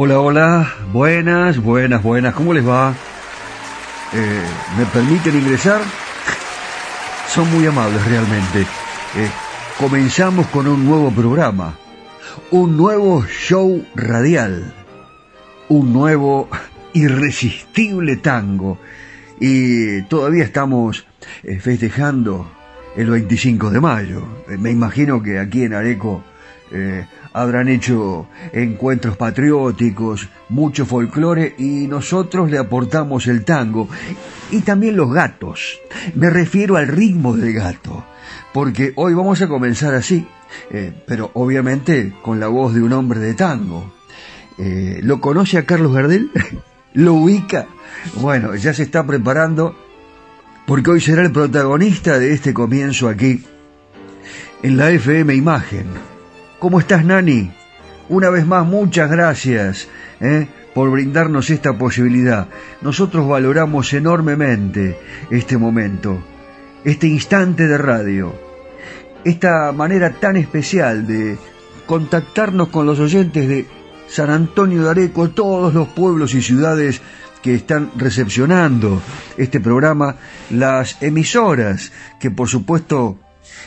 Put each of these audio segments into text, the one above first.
Hola, hola, buenas, buenas, buenas, ¿cómo les va? Eh, ¿Me permiten ingresar? Son muy amables realmente. Eh, comenzamos con un nuevo programa, un nuevo show radial, un nuevo irresistible tango y todavía estamos eh, festejando el 25 de mayo. me imagino que aquí en Areco habrán hecho encuentros patrióticos, mucho folclore y nosotros le aportamos el tango y también los gatos. Me refiero al ritmo del gato, porque hoy vamos a comenzar así, eh, pero obviamente con la voz de un hombre de tango. Eh, ¿Lo conoce a Carlos Gardel? ¿Lo ubica? Bueno, ya se está preparando porque hoy será el protagonista de este comienzo aquí en la FM Imagen. ¿Cómo estás, Nani? Una vez más, muchas gracias ¿eh? por brindarnos esta posibilidad. Nosotros valoramos enormemente este momento, este instante de radio, esta manera tan especial de contactarnos con los oyentes de San Antonio de Areco, todos los pueblos y ciudades que están recepcionando este programa, las emisoras que por supuesto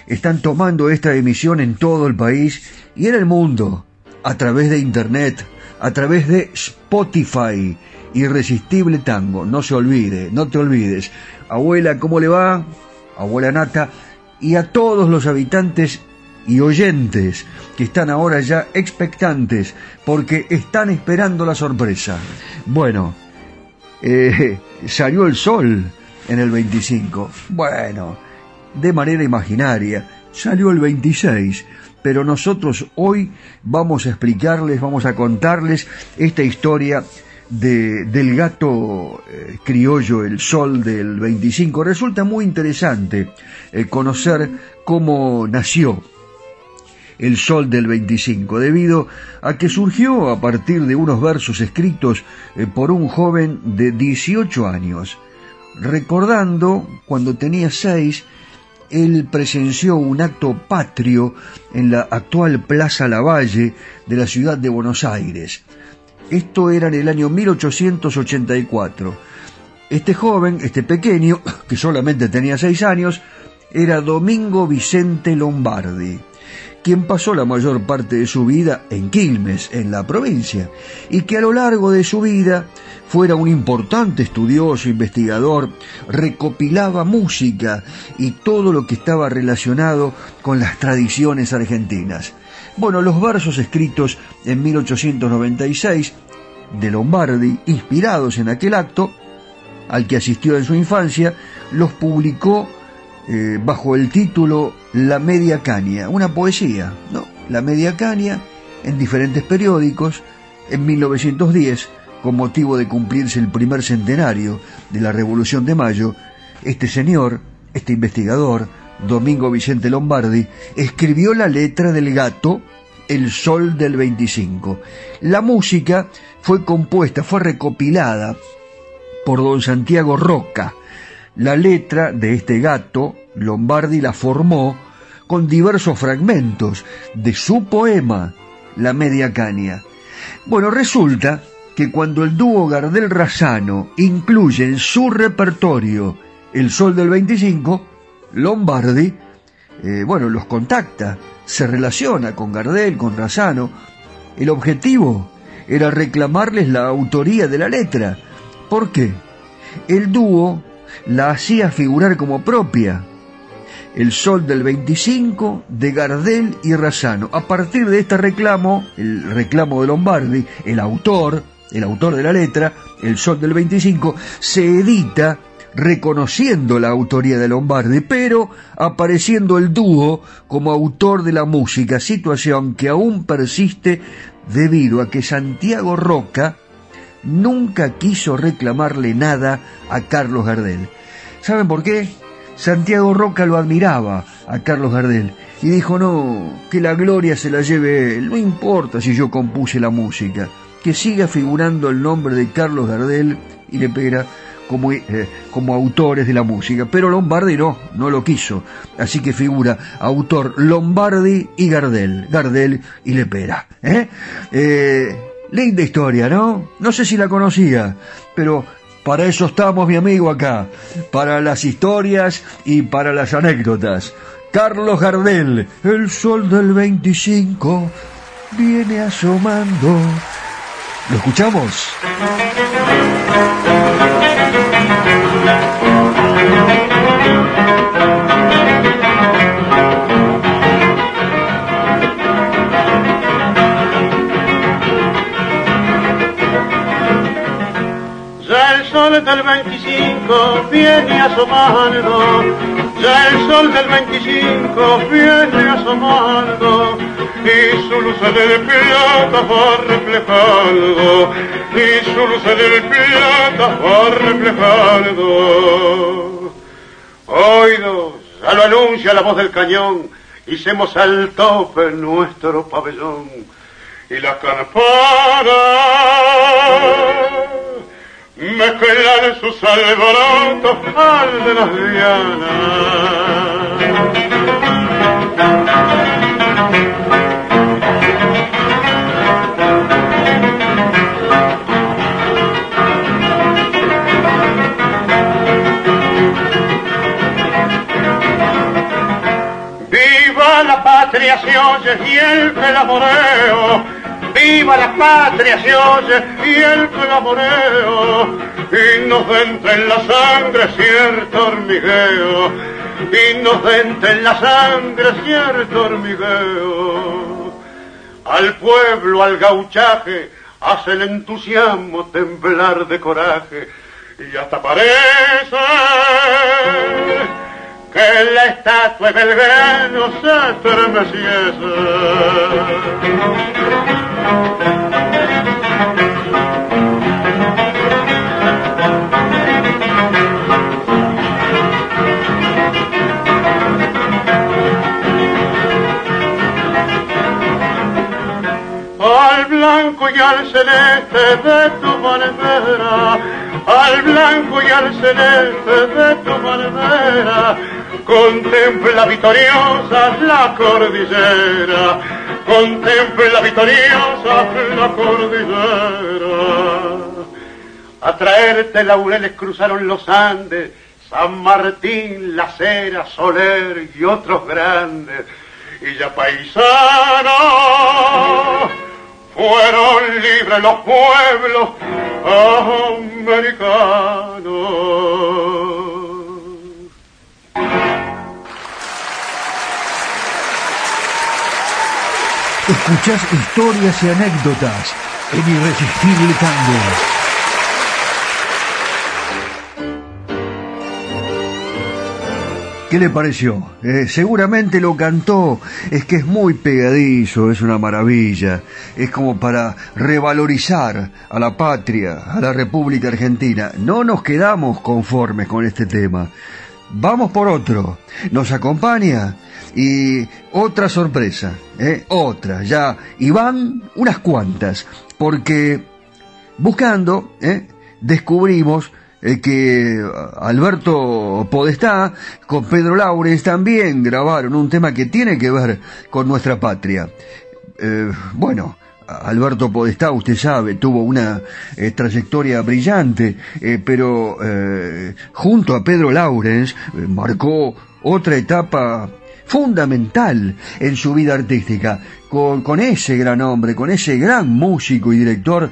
están tomando esta emisión en todo el país y en el mundo, a través de Internet, a través de Spotify. Irresistible Tango, no se olvide, no te olvides. Abuela, ¿cómo le va? Abuela Nata, y a todos los habitantes y oyentes que están ahora ya expectantes porque están esperando la sorpresa. Bueno, eh, salió el sol en el 25. Bueno, de manera imaginaria, salió el 26, pero nosotros hoy vamos a explicarles, vamos a contarles esta historia de, del gato eh, criollo, el sol del 25. Resulta muy interesante eh, conocer cómo nació el sol del 25, debido a que surgió a partir de unos versos escritos eh, por un joven de 18 años. Recordando, cuando tenía seis, él presenció un acto patrio en la actual Plaza Lavalle de la ciudad de Buenos Aires. Esto era en el año 1884. Este joven, este pequeño, que solamente tenía seis años, era Domingo Vicente Lombardi quien pasó la mayor parte de su vida en Quilmes, en la provincia, y que a lo largo de su vida fuera un importante estudioso, investigador, recopilaba música y todo lo que estaba relacionado con las tradiciones argentinas. Bueno, los versos escritos en 1896 de Lombardi, inspirados en aquel acto, al que asistió en su infancia, los publicó eh, bajo el título La Media Caña, una poesía, ¿no? La Media Caña en diferentes periódicos en 1910, con motivo de cumplirse el primer centenario de la Revolución de Mayo, este señor, este investigador, Domingo Vicente Lombardi, escribió la letra del gato El Sol del 25. La música fue compuesta, fue recopilada por don Santiago Roca, la letra de este gato, Lombardi la formó con diversos fragmentos de su poema, La Media Caña. Bueno, resulta que cuando el dúo Gardel Razano incluye en su repertorio El Sol del 25, Lombardi, eh, bueno, los contacta, se relaciona con Gardel, con Razano. El objetivo era reclamarles la autoría de la letra. ¿Por qué? El dúo la hacía figurar como propia. El Sol del 25 de Gardel y Razano. A partir de este reclamo, el reclamo de Lombardi, el autor, el autor de la letra, El Sol del 25, se edita reconociendo la autoría de Lombardi, pero apareciendo el dúo como autor de la música, situación que aún persiste debido a que Santiago Roca nunca quiso reclamarle nada a Carlos Gardel. ¿Saben por qué? Santiago Roca lo admiraba a Carlos Gardel y dijo, no, que la gloria se la lleve él, no importa si yo compuse la música, que siga figurando el nombre de Carlos Gardel y Lepera como, eh, como autores de la música, pero Lombardi no, no lo quiso, así que figura autor Lombardi y Gardel, Gardel y Lepera. ¿eh? Eh, Linda historia, ¿no? No sé si la conocía, pero para eso estamos, mi amigo, acá. Para las historias y para las anécdotas. Carlos Gardel, el sol del 25 viene asomando. ¿Lo escuchamos? Sol del 25 viene asomando, ya el sol del 25 viene asomando, y su luz del plata va reflejando, y su luz del plata va reflejando. Oídos, ya lo anuncia la voz del cañón, hicemos al tope nuestro pabellón, y la campana mezclan sus alborotos al de las dianas. Patria se oye y el pelamoreo viva la patria se oye y el clamoreo, inocente en la sangre cierto hormigueo, inocente en la sangre cierto hormigueo. Al pueblo, al gauchaje, hace el entusiasmo temblar de coraje, y hasta parece que la estatua de Belgrano se estremeciese. blanco y al celeste de tu bandera, al blanco y al celeste de tu bandera, contempla victoriosa la cordillera, contempla victoriosa la cordillera. A traerte laureles cruzaron los Andes, San Martín, La Cera, Soler y otros grandes. Y ya paisano, fueron libres los pueblos americanos. Escuchás historias y anécdotas en Irresistible Tango. ¿Qué le pareció? Eh, seguramente lo cantó, es que es muy pegadizo, es una maravilla, es como para revalorizar a la patria, a la República Argentina. No nos quedamos conformes con este tema. Vamos por otro. Nos acompaña y otra sorpresa, ¿eh? otra, ya, y van unas cuantas, porque buscando, ¿eh? descubrimos eh, que Alberto Podestá con Pedro Laurens también grabaron un tema que tiene que ver con nuestra patria. Eh, bueno, Alberto Podestá, usted sabe, tuvo una trayectoria brillante, pero junto a Pedro Laurens eh, marcó otra etapa fundamental en su vida artística, con, ese gran hombre, con ese gran músico y director,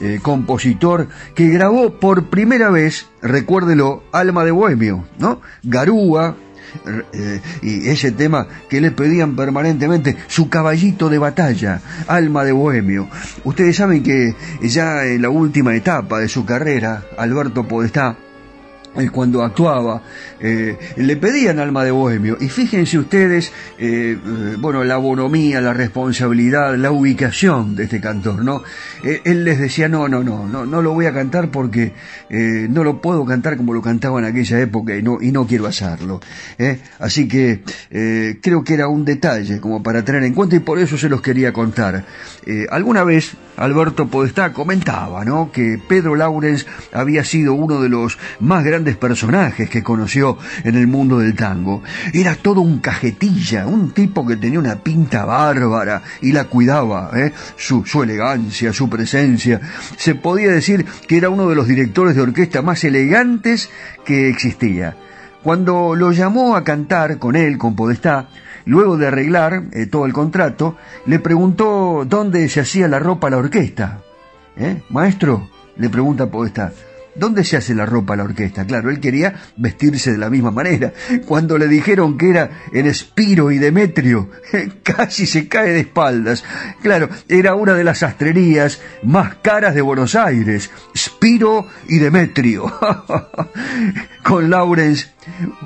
eh, compositor, que grabó por primera vez, recuérdelo, Alma de Bohemio, ¿no? Garúa, eh, y ese tema que le pedían permanentemente, su caballito de batalla, Alma de Bohemio. Ustedes saben que ya en la última etapa de su carrera, Alberto Podestá, cuando actuaba, eh, le pedían alma de bohemio. Y fíjense ustedes, eh, eh, bueno, la bonomía, la responsabilidad, la ubicación de este cantor, ¿no? Eh, él les decía, no, no, no, no, no lo voy a cantar porque eh, no lo puedo cantar como lo cantaba en aquella época y no, y no quiero hacerlo. ¿eh? Así que eh, creo que era un detalle como para tener en cuenta y por eso se los quería contar. Eh, alguna vez Alberto Podestá comentaba, ¿no? Que Pedro Laurens había sido uno de los más grandes personajes que conoció en el mundo del tango. Era todo un cajetilla, un tipo que tenía una pinta bárbara y la cuidaba, ¿eh? su, su elegancia, su presencia. Se podía decir que era uno de los directores de orquesta más elegantes que existía. Cuando lo llamó a cantar con él, con Podestá, luego de arreglar eh, todo el contrato, le preguntó dónde se hacía la ropa a la orquesta. ¿Eh? Maestro, le pregunta Podestá, ¿Dónde se hace la ropa a la orquesta? Claro, él quería vestirse de la misma manera. Cuando le dijeron que era en Espiro y Demetrio, casi se cae de espaldas. Claro, era una de las sastrerías más caras de Buenos Aires. Spiro y Demetrio. Con Laurens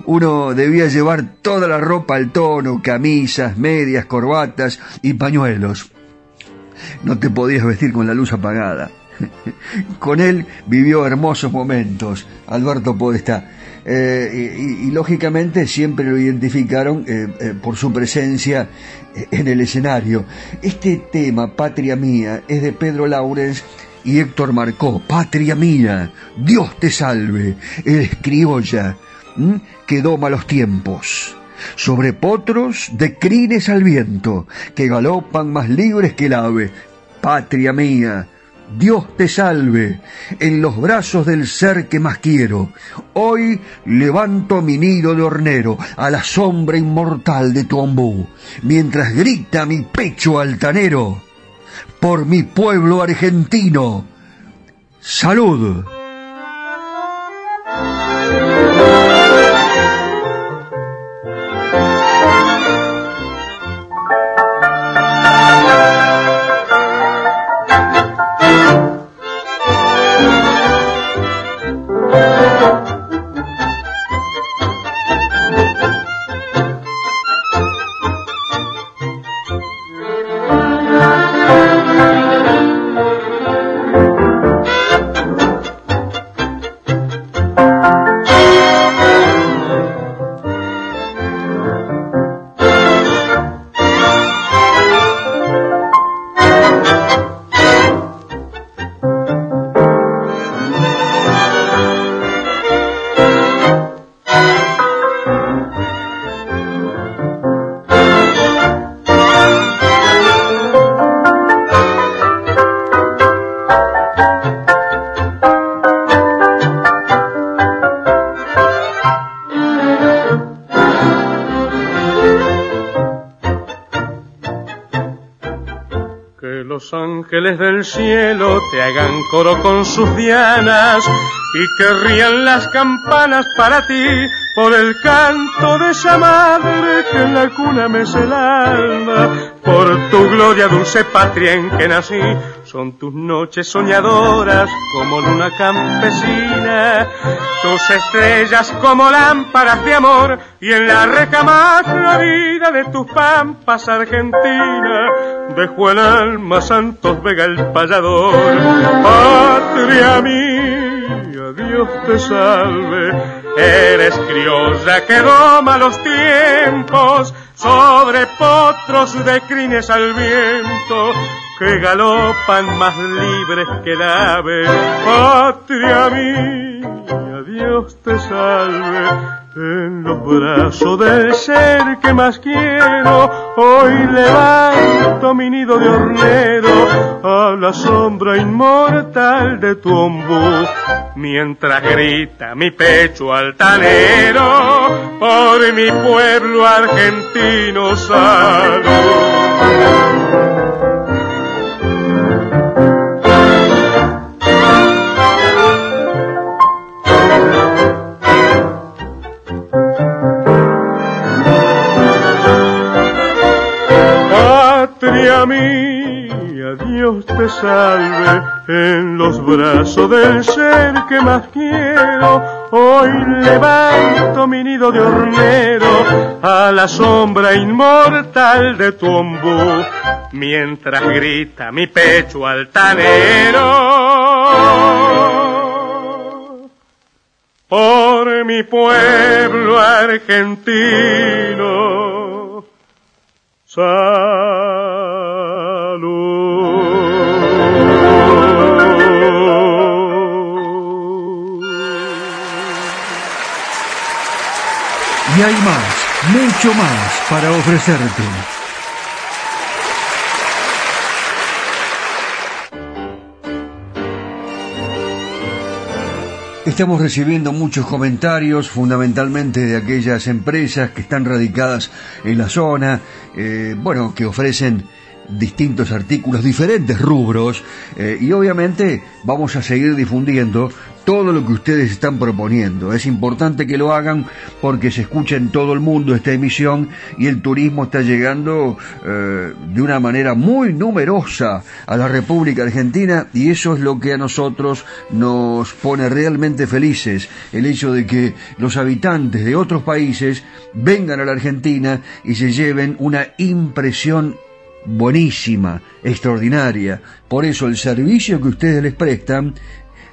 uno debía llevar toda la ropa al tono, camisas, medias, corbatas y pañuelos. No te podías vestir con la luz apagada. Con él vivió hermosos momentos, Alberto Podestá. Eh, y, lógicamente siempre lo identificaron eh, eh, por su presencia en el escenario. Este tema, Patria Mía, es de Pedro Laurens y Héctor Marcó. Patria Mía, Dios te salve, el criolla, que doma los tiempos sobre potros de crines al viento, que galopan más libres que el ave. Patria mía, Dios te salve, en los brazos del ser que más quiero. Hoy levanto mi nido de hornero a la sombra inmortal de tu ombú, mientras grita mi pecho altanero por mi pueblo argentino. Salud. Y que rían las campanas para ti por el canto de esa madre que en la cuna me el alma, por tu gloria dulce patria en que nací, son tus noches soñadoras como luna campesina, tus estrellas como lámparas de amor y en la recama vida de tus pampas argentina dejó el alma Santos Vega el payador, patria mía, Dios te salve. Eres criolla que doma los tiempos sobre potros de crines al viento que galopan más libres que el ave. Patria mía, Dios te salve en los brazos del ser que más quiero, hoy levanto mi nido de hornero a la sombra inmortal de tu ombú, mientras grita mi pecho altanero por mi pueblo argentino salud. Salve en los brazos del ser que más quiero. Hoy levanto mi nido de hornero a la sombra inmortal de tu ombú, mientras grita mi pecho altanero. Por mi pueblo argentino. Y hay más, mucho más para ofrecerte. Estamos recibiendo muchos comentarios, fundamentalmente de aquellas empresas que están radicadas en la zona, eh, bueno, que ofrecen distintos artículos, diferentes rubros, eh, y obviamente vamos a seguir difundiendo todo lo que ustedes están proponiendo. Es importante que lo hagan porque se escucha en todo el mundo esta emisión y el turismo está llegando eh, de una manera muy numerosa a la República Argentina y eso es lo que a nosotros nos pone realmente felices, el hecho de que los habitantes de otros países vengan a la Argentina y se lleven una impresión buenísima, extraordinaria. Por eso el servicio que ustedes les prestan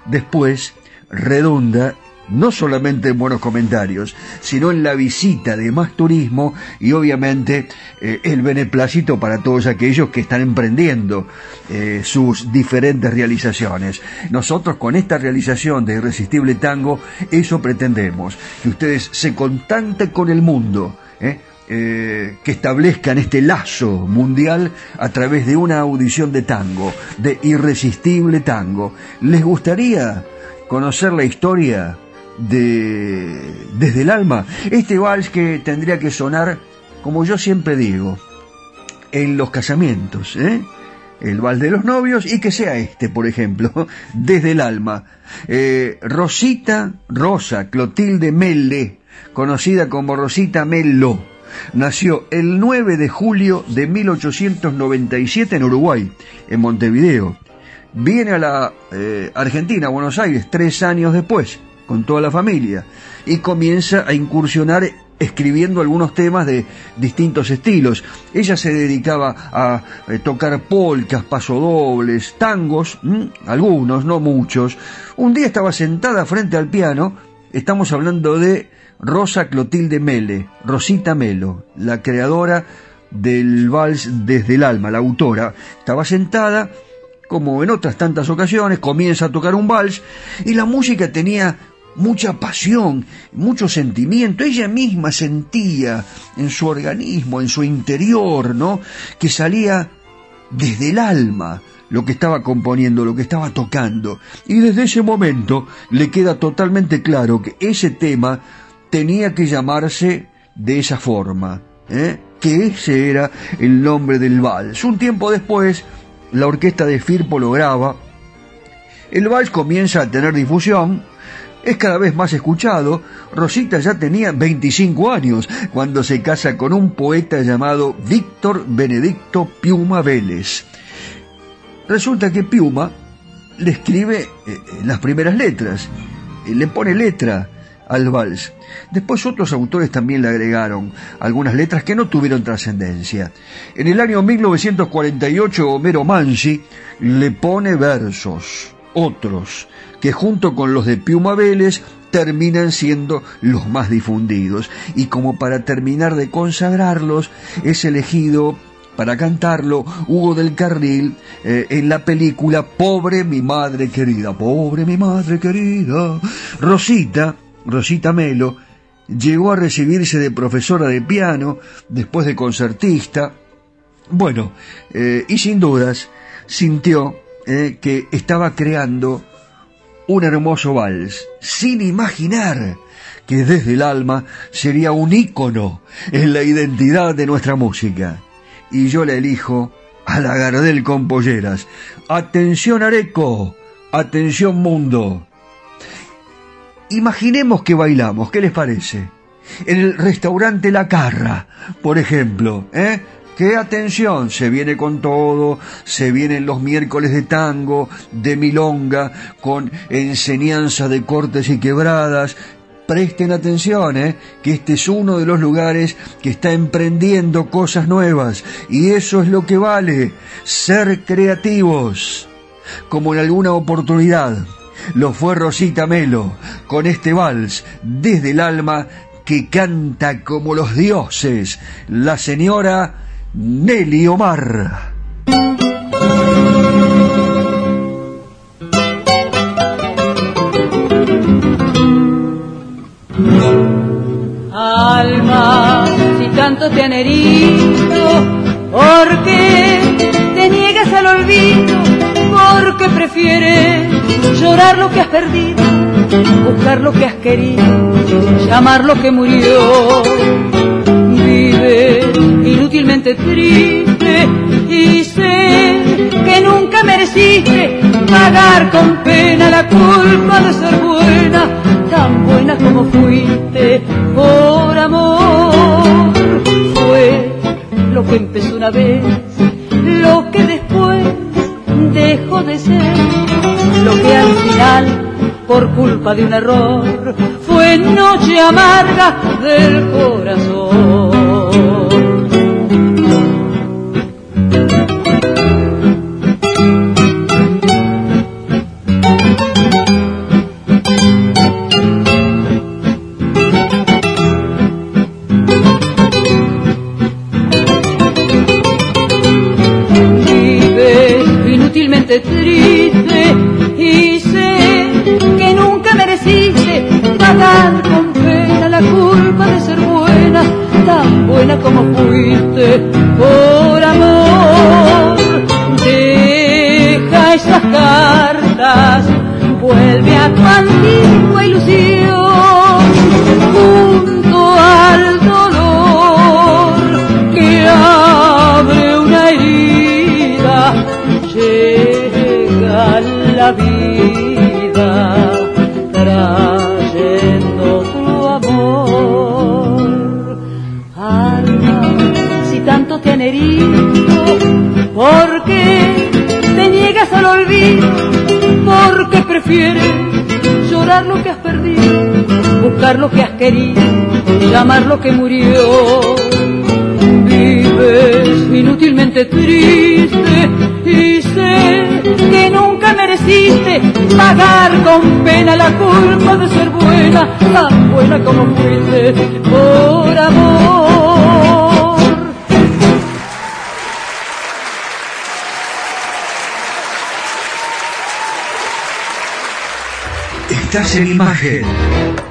después redunda no solamente en buenos comentarios, sino en la visita de más turismo y obviamente eh, el beneplácito para todos aquellos que están emprendiendo eh, sus diferentes realizaciones. Nosotros con esta realización de Irresistible Tango, eso pretendemos, que ustedes se contacten con el mundo, ¿eh? que establezcan este lazo mundial a través de una audición de tango, de irresistible tango. ¿Les gustaría conocer la historia de Desde el alma. Este vals que tendría que sonar, como yo siempre digo, en los casamientos, ¿eh? el vals de los novios y que sea este, por ejemplo, Desde el alma. Eh, Rosita Rosa Clotilde Melle, conocida como Rosita Mello, nació el 9 de julio de 1897 en Uruguay, en Montevideo viene a la eh, Argentina, a Buenos Aires, tres años después, con toda la familia, y comienza a incursionar escribiendo algunos temas de distintos estilos. Ella se dedicaba a eh, tocar polcas, pasodobles, tangos, algunos, no muchos. Un día estaba sentada frente al piano, estamos hablando de Rosa Clotilde Mele, Rosita Melo, la creadora del vals Desde el Alma, la autora, estaba sentada como en otras tantas ocasiones, comienza a tocar un vals y la música tenía mucha pasión, mucho sentimiento. Ella misma sentía en su organismo, en su interior, ¿no? Que salía desde el alma lo que estaba componiendo, lo que estaba tocando. Y desde ese momento le queda totalmente claro que ese tema tenía que llamarse de esa forma, ¿eh? que ese era el nombre del vals. Un tiempo después, la orquesta de Firpo lo graba, el vals comienza a tener difusión, es cada vez más escuchado. Rosita ya tenía 25 años cuando se casa con un poeta llamado Víctor Benedicto Piuma Vélez. Resulta que Piuma le escribe eh, las primeras letras, le pone letra al vals. Después otros autores también le agregaron algunas letras que no tuvieron trascendencia. En el año 1948 Homero Mansi le pone versos, otros, que junto con los de Piuma terminan siendo los más difundidos. Y como para terminar de consagrarlos, es elegido para cantarlo Hugo del Carril eh, en la película Pobre mi madre querida, pobre mi madre querida. Rosita, Rosita Melo, llegó a recibirse de profesora de piano, después de concertista. Bueno, eh, y sin dudas sintió eh, que estaba creando un hermoso vals, sin imaginar que desde el alma sería un ícono en la identidad de nuestra música. Y yo le elijo a la Gardel con polleras. Atención Areco, atención mundo. Imaginemos que bailamos, ¿qué les parece? En el restaurante La Carra, por ejemplo, ¿eh? ¡Qué atención! Se viene con todo, se vienen los miércoles de tango, de milonga, con enseñanza de cortes y quebradas. Presten atención, ¿eh? que este es uno de los lugares que está emprendiendo cosas nuevas. Y eso es lo que vale, ser creativos. Como en alguna oportunidad lo fue Rosita Melo, con este vals desde el alma que canta como los dioses, la señora Nelly Omar. Alma, si tanto te han herido, ¿por qué te niegas al olvido? ¿Por qué prefieres llorar lo que has perdido, buscar lo que has querido, llamar lo que murió? Vives inútilmente triste y sé que nunca mereciste pagar con pena la culpa de ser buena, tan buena como fuiste por amor. Fue lo que empezó una vez, lo que después dejó de ser, lo que al final por culpa de un error fue noche amarga del corazón. Triste y sé que nunca mereciste pagar con pena la culpa de ser buena, tan buena como fuiste por amor. Deja esas cartas, vuelve a tu antigua ilusión buscar lo que has querido, llamar lo que murió? Vives inútilmente triste y sé que nunca mereciste pagar con pena la culpa de ser buena, tan buena como fuiste por amor. Estás en imagen.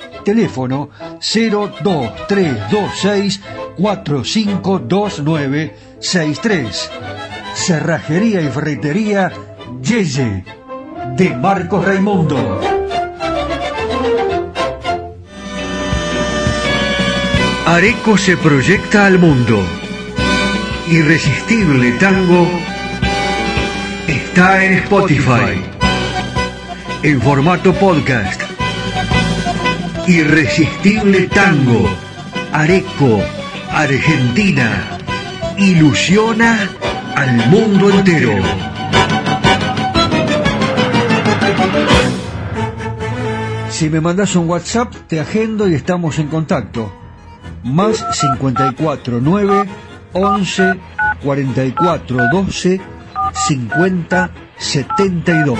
Teléfono 02326 452963. Cerrajería y ferretería Yeye de Marcos Raimundo. Areco se proyecta al mundo. Irresistible Tango está en Spotify. En formato podcast. Irresistible Tango. Areco Argentina ilusiona al mundo entero. Si me mandas un WhatsApp, te agendo y estamos en contacto. Más 54 9 11 44 12 50 72.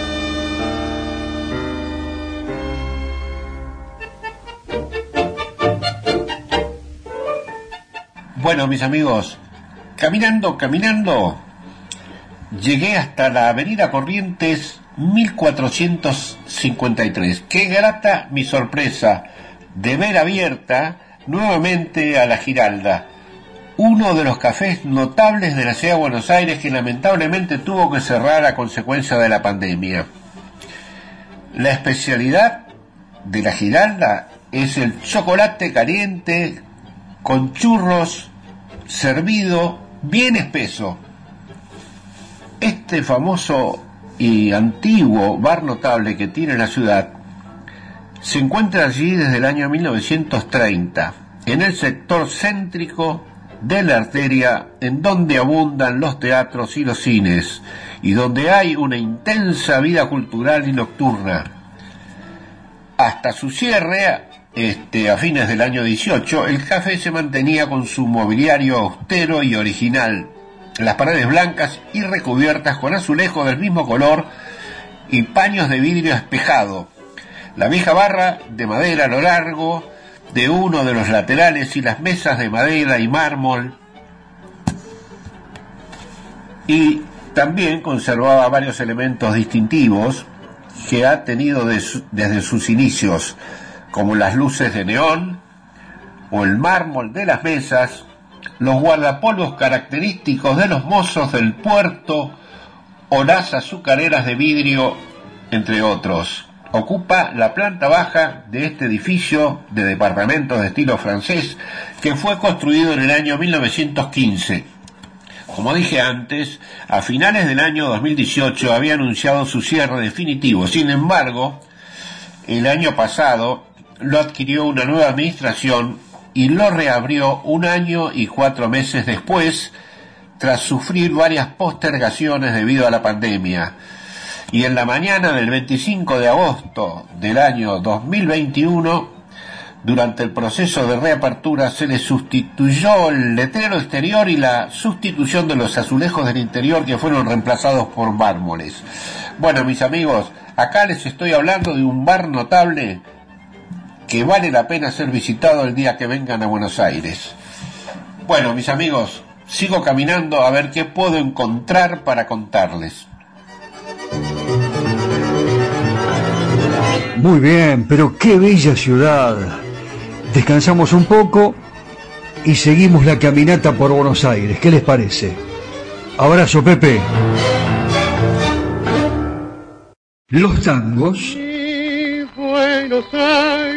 Bueno, mis amigos, caminando, caminando, llegué hasta la avenida Corrientes 1453. Qué grata mi sorpresa de ver abierta nuevamente a la Giralda, uno de los cafés notables de la ciudad de Buenos Aires que lamentablemente tuvo que cerrar a consecuencia de la pandemia. La especialidad de la Giralda es el chocolate caliente con churros servido bien espeso. Este famoso y antiguo bar notable que tiene la ciudad se encuentra allí desde el año 1930, en el sector céntrico de la arteria en donde abundan los teatros y los cines y donde hay una intensa vida cultural y nocturna. Hasta su cierre este, a fines del año 18, el café se mantenía con su mobiliario austero y original, las paredes blancas y recubiertas con azulejos del mismo color y paños de vidrio espejado, la vieja barra de madera a lo largo de uno de los laterales y las mesas de madera y mármol, y también conservaba varios elementos distintivos que ha tenido desde sus inicios, como las luces de neón o el mármol de las mesas, los guardapolvos característicos de los mozos del puerto o las azucareras de vidrio, entre otros. Ocupa la planta baja de este edificio de departamentos de estilo francés que fue construido en el año 1915. Como dije antes, a finales del año 2018 había anunciado su cierre definitivo. Sin embargo, el año pasado lo adquirió una nueva administración y lo reabrió un año y cuatro meses después tras sufrir varias postergaciones debido a la pandemia. Y en la mañana del 25 de agosto del año 2021, durante el proceso de reapertura se le sustituyó el letrero exterior y la sustitución de los azulejos del interior que fueron reemplazados por mármoles. Bueno, mis amigos, acá les estoy hablando de un bar notable que vale la pena ser visitado el día que vengan a Buenos Aires. Bueno, mis amigos, sigo caminando a ver qué puedo encontrar para contarles. Muy bien, pero qué bella ciudad. Descansamos un poco y seguimos la caminata por Buenos Aires. ¿Qué les parece? Abrazo, Pepe. Los tangos. Mi Buenos Aires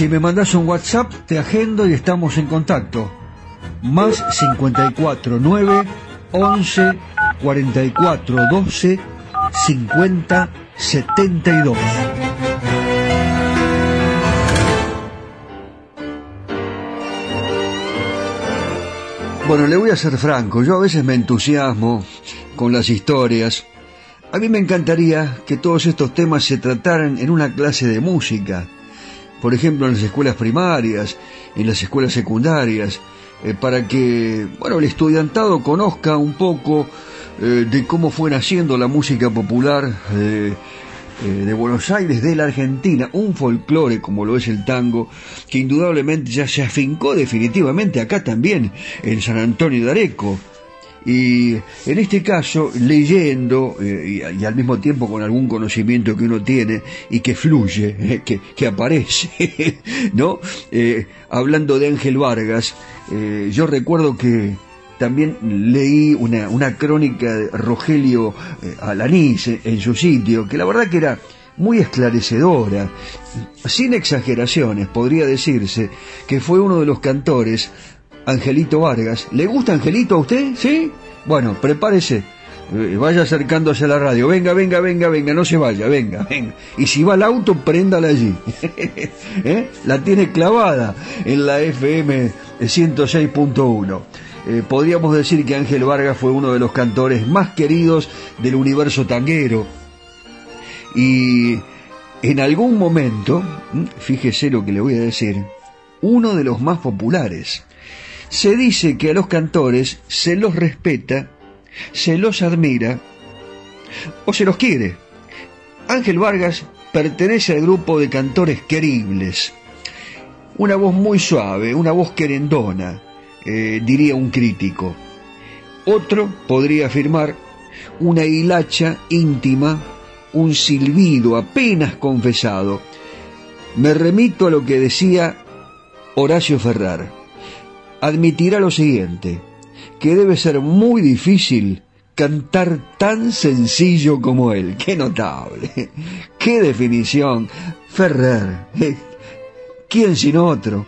Si me mandas un WhatsApp, te agendo y estamos en contacto. Más 54 9 11 44 12 50 72. Bueno, le voy a ser franco, yo a veces me entusiasmo con las historias. A mí me encantaría que todos estos temas se trataran en una clase de música. Por ejemplo, en las escuelas primarias, en las escuelas secundarias, eh, para que, bueno, el estudiantado conozca un poco eh, de cómo fue naciendo la música popular eh, de Buenos Aires, de la Argentina, un folclore como lo es el tango, que indudablemente ya se afincó definitivamente acá también, en San Antonio de Areco. Y en este caso, leyendo eh, y, al mismo tiempo con algún conocimiento que uno tiene y que fluye, eh, que, que aparece, ¿no? Eh, hablando de Ángel Vargas, yo recuerdo que también leí una, una crónica de Rogelio Alanís eh, en su sitio, que la verdad que era muy esclarecedora. Sin exageraciones, podría decirse que fue uno de los cantores, Angelito Vargas. ¿Le gusta Angelito a usted? ¿Sí? Bueno, prepárese. Eh, Vaya acercándose a la radio. Venga, venga, venga, venga, no se vaya, venga, venga. Y si va al auto, préndala allí. ¿Eh? La tiene clavada en la FM 106.1 eh, podríamos decir que Ángel Vargas fue uno de los cantores más queridos del universo tanguero. Y en algún momento, fíjese lo que le voy a decir, uno de los más populares. Se dice que a los cantores se los respeta, se los admira o se los quiere. Ángel Vargas pertenece al grupo de cantores queribles. Una voz muy suave, una voz querendona, eh, diría un crítico. Otro podría afirmar una hilacha íntima, un silbido apenas confesado. Me remito a lo que decía Horacio Ferrar. Admitirá lo siguiente, que debe ser muy difícil cantar tan sencillo como él. Qué notable, qué definición. Ferrer, ¿quién sin otro?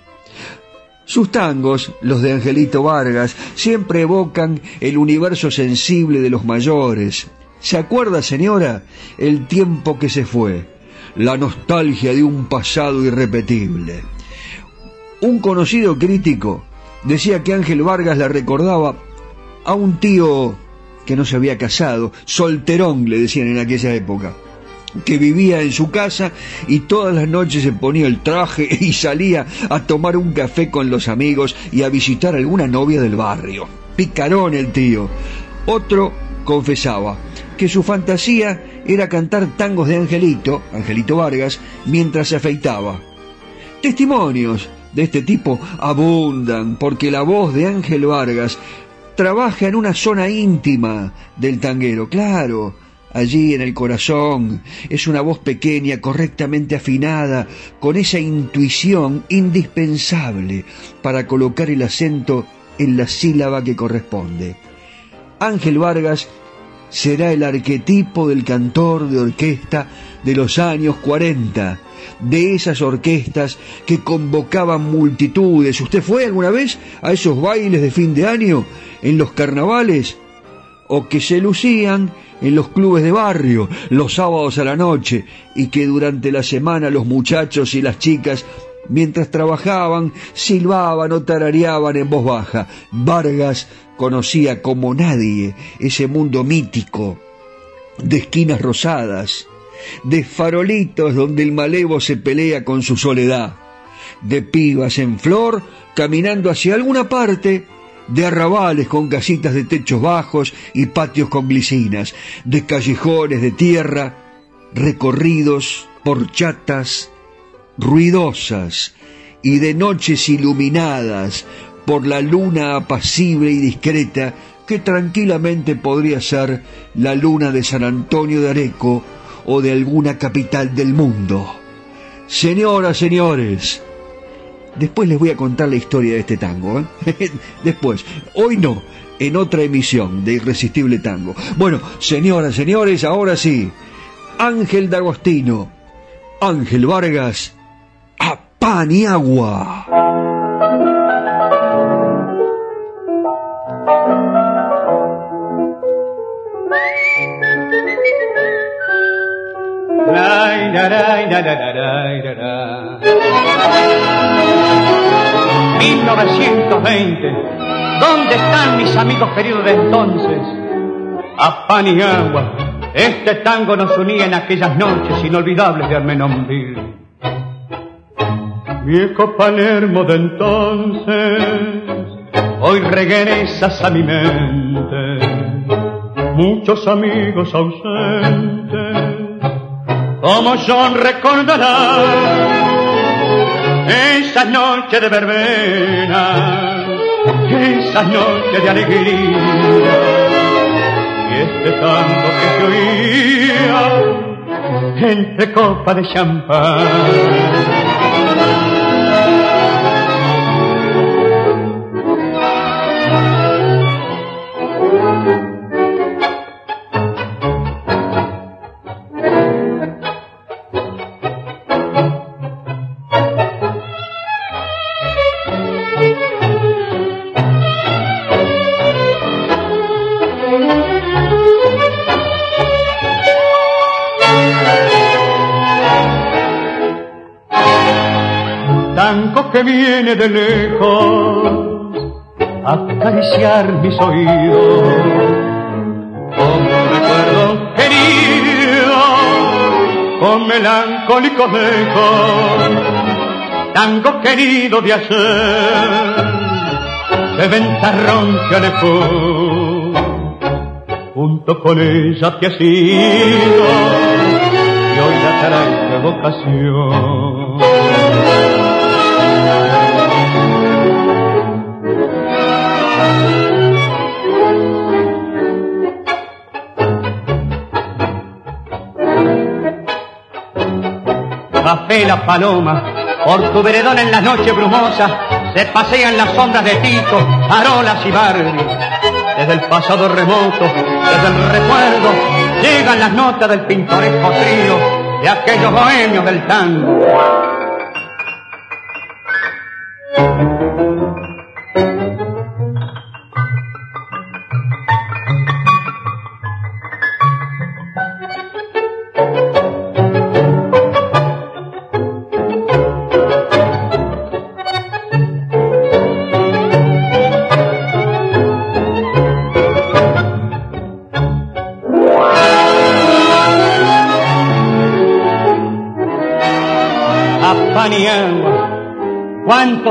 Sus tangos, los de Angelito Vargas, siempre evocan el universo sensible de los mayores. ¿Se acuerda, señora, el tiempo que se fue? La nostalgia de un pasado irrepetible. Un conocido crítico decía que Ángel Vargas la recordaba a un tío que no se había casado, solterón le decían en aquella época que vivía en su casa y todas las noches se ponía el traje y salía a tomar un café con los amigos y a visitar alguna novia del barrio. Picarón el tío. Otro confesaba que su fantasía era cantar tangos de Angelito, Angelito Vargas, mientras se afeitaba. Testimonios de este tipo abundan porque la voz de Ángel Vargas trabaja en una zona íntima del tanguero, claro, allí en el corazón. Es una voz pequeña, correctamente afinada, con esa intuición indispensable para colocar el acento en la sílaba que corresponde. Ángel Vargas será el arquetipo del cantor de orquesta de los años 40, de esas orquestas que convocaban multitudes. ¿Usted fue alguna vez a esos bailes de fin de año en los carnavales? ¿O que se lucían en los clubes de barrio los sábados a la noche y que durante la semana los muchachos y las chicas mientras trabajaban silbaban o tarareaban en voz baja. Vargas conocía como nadie ese mundo mítico de esquinas rosadas, de farolitos donde el malevo se pelea con su soledad, de pibas en flor caminando hacia alguna parte, de arrabales con casitas de techos bajos y patios con glicinas, de callejones de tierra recorridos por chatas ruidosas y de noches iluminadas por la luna apacible y discreta que tranquilamente podría ser la luna de San Antonio de Areco o de alguna capital del mundo. Señoras, señores, después les voy a contar la historia de este tango. ¿eh? después, hoy no, en otra emisión de Irresistible Tango. Bueno, señoras, señores, ahora sí, Ángel D'Agostino, Ángel Vargas, a pan y agua. 1920. ¿Dónde están mis amigos queridos de entonces? A pan y agua. Este tango nos unía en aquellas noches inolvidables de Armenonville. Viejo Palermo de entonces, hoy regresas a mi mente. Muchos amigos ausentes como John recordará esas noches de verbena, esas noches de alegría, y este tango que se oía entre copas de champán. Viene de lejos a acariciar mis oídos. Con recuerdo querido, con melancólicos ecos, tango querido de ayer, de ventarrón que alejó, junto con ella te has ido, y hoy la trae Café la paloma, por tu veredón en las noches brumosas, se pasean las sombras de Tito, Arolas y Barbie. Desde el pasado remoto, desde el recuerdo, llegan las notas del pintoresco trío de aquellos bohemios del tango.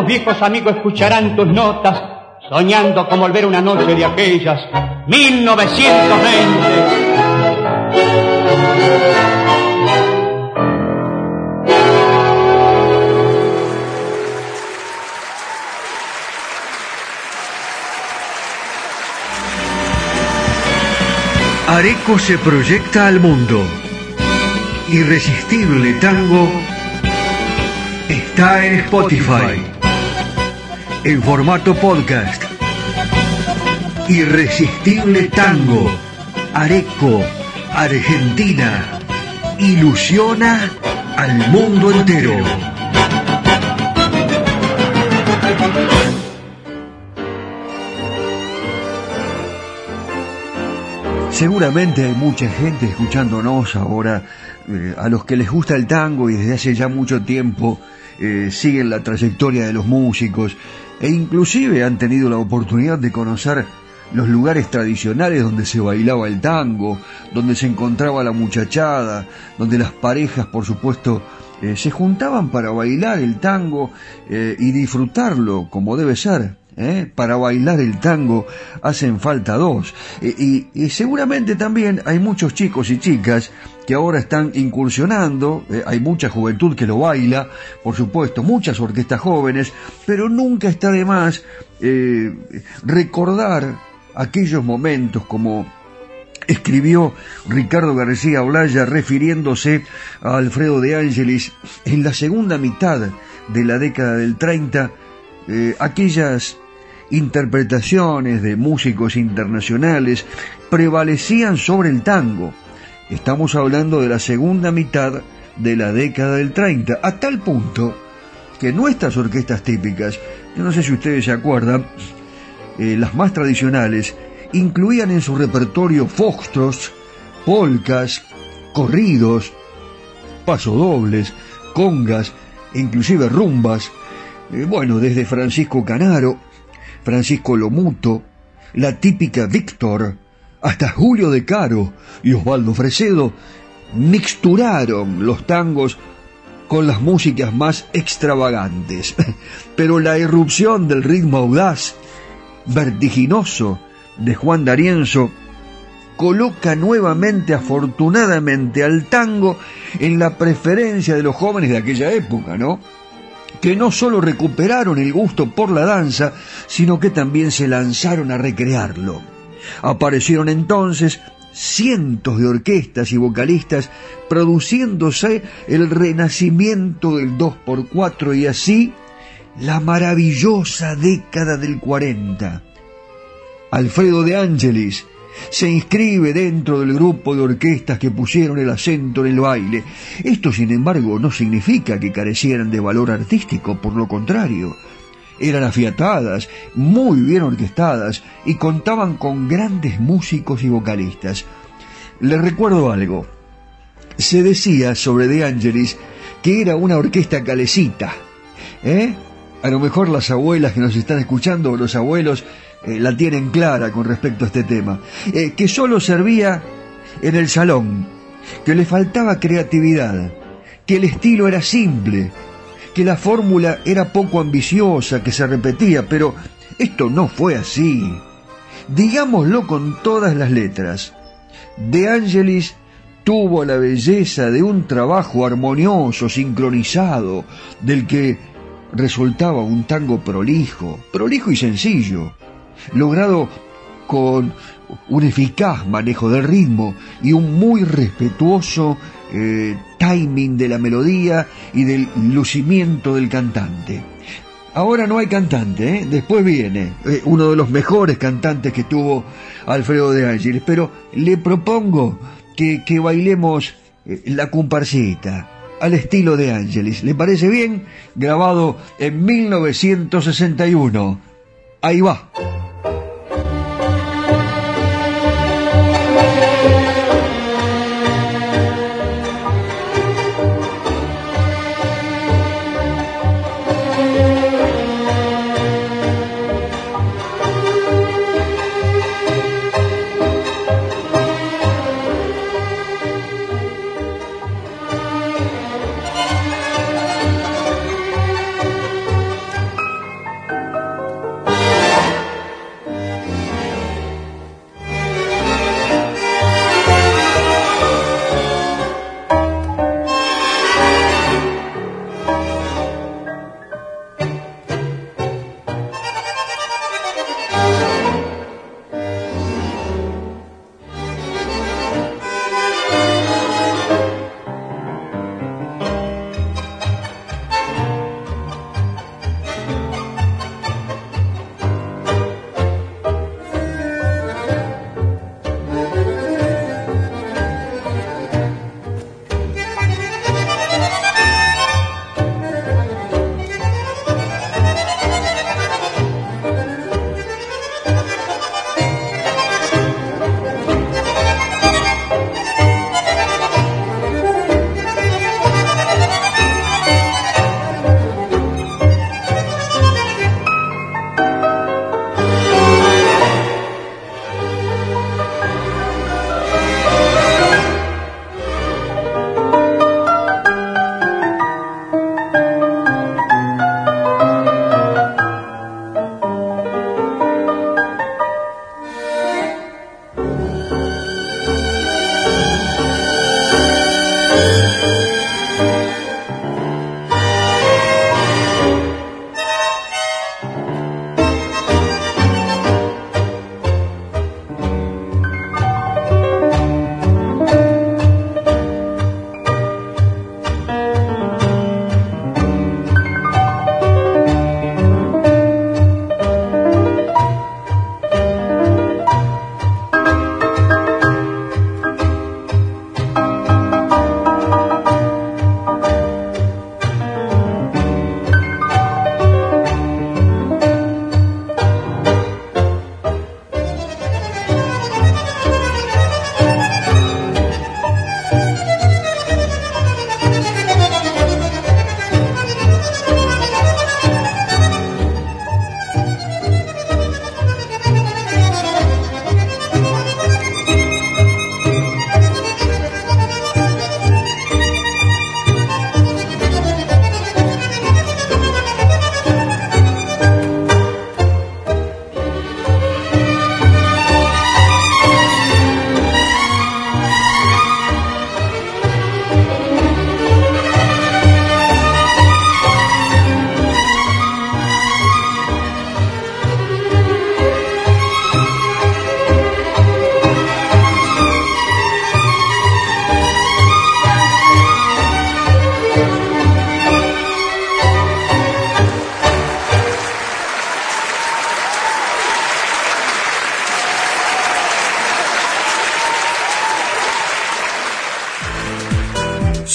¿Cuántos viejos amigos escucharán tus notas soñando con volver una noche de aquellas 1920? Areco se proyecta al mundo. Irresistible Tango está en Spotify. En formato podcast Irresistible Tango, Areco, Argentina, ilusiona al mundo entero. Seguramente hay mucha gente escuchándonos ahora, eh, a los que les gusta el tango y desde hace ya mucho tiempo eh, siguen la trayectoria de los músicos e inclusive han tenido la oportunidad de conocer los lugares tradicionales donde se bailaba el tango, donde se encontraba la muchachada, donde las parejas, por supuesto, eh, se juntaban para bailar el tango eh, y disfrutarlo como debe ser. ¿eh? Para bailar el tango hacen falta dos. Y, y, seguramente también hay muchos chicos y chicas que ahora están incursionando, hay mucha juventud que lo baila, por supuesto, muchas orquestas jóvenes, pero nunca está de más recordar aquellos momentos como escribió Ricardo García Olaya refiriéndose a Alfredo de Ángelis en la segunda mitad de la década del 30, eh, aquellas interpretaciones de músicos internacionales prevalecían sobre el tango. Estamos hablando de la segunda mitad de la década del 30, a tal punto que nuestras orquestas típicas, yo no sé si ustedes se acuerdan, eh, las más tradicionales, incluían en su repertorio foxtros, polcas, corridos, pasodobles, congas e inclusive rumbas, eh, bueno, desde Francisco Canaro, Francisco Lomuto, la típica Víctor, hasta Julio de Caro y Osvaldo Fresedo, mixturaron los tangos con las músicas más extravagantes. Pero la irrupción del ritmo audaz vertiginoso de Juan D'Arienzo coloca nuevamente afortunadamente al tango en la preferencia de los jóvenes de aquella época, ¿no? Que no solo recuperaron el gusto por la danza, sino que también se lanzaron a recrearlo. Aparecieron entonces cientos de orquestas y vocalistas produciéndose el renacimiento del 2x4 y así la maravillosa década del 40. Alfredo de Ángelis se inscribe dentro del grupo de orquestas que pusieron el acento en el baile. Esto, sin embargo, no significa que carecieran de valor artístico, por lo contrario. Eran afiatadas, muy bien orquestadas y contaban con grandes músicos y vocalistas. Les recuerdo algo. Se decía sobre De Angelis que era una orquesta calecita. ¿Eh? a lo mejor las abuelas que nos están escuchando o los abuelos eh, la tienen clara con respecto a este tema, eh, que solo servía en el salón, que le faltaba creatividad, que el estilo era simple, que la fórmula era poco ambiciosa, que se repetía, pero esto no fue así. Digámoslo con todas las letras. De Angelis tuvo la belleza de un trabajo armonioso, sincronizado, del que resultaba un tango prolijo, prolijo y sencillo, logrado con un eficaz manejo del ritmo y un muy respetuoso eh, timing de la melodía y del lucimiento del cantante. Ahora no hay cantante, ¿eh? después viene eh, uno de los mejores cantantes que tuvo Alfredo de Ángeles, pero le propongo que, que bailemos la comparsita al estilo de Angelis. ¿Le parece bien? Grabado en 1961. Ahí va.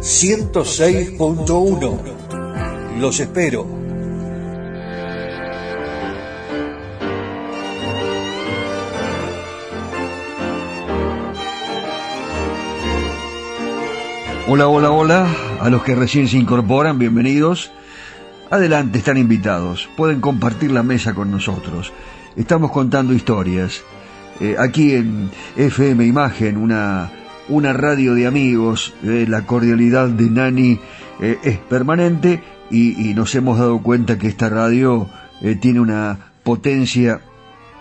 106.1. Los espero. Hola, hola, hola. A los que recién se incorporan, bienvenidos. Adelante, están invitados. Pueden compartir la mesa con nosotros. Estamos contando historias. Eh, aquí en FM Imagen, una una radio de amigos, eh, la cordialidad de Nani eh, es permanente y, nos hemos dado cuenta que esta radio eh, tiene una potencia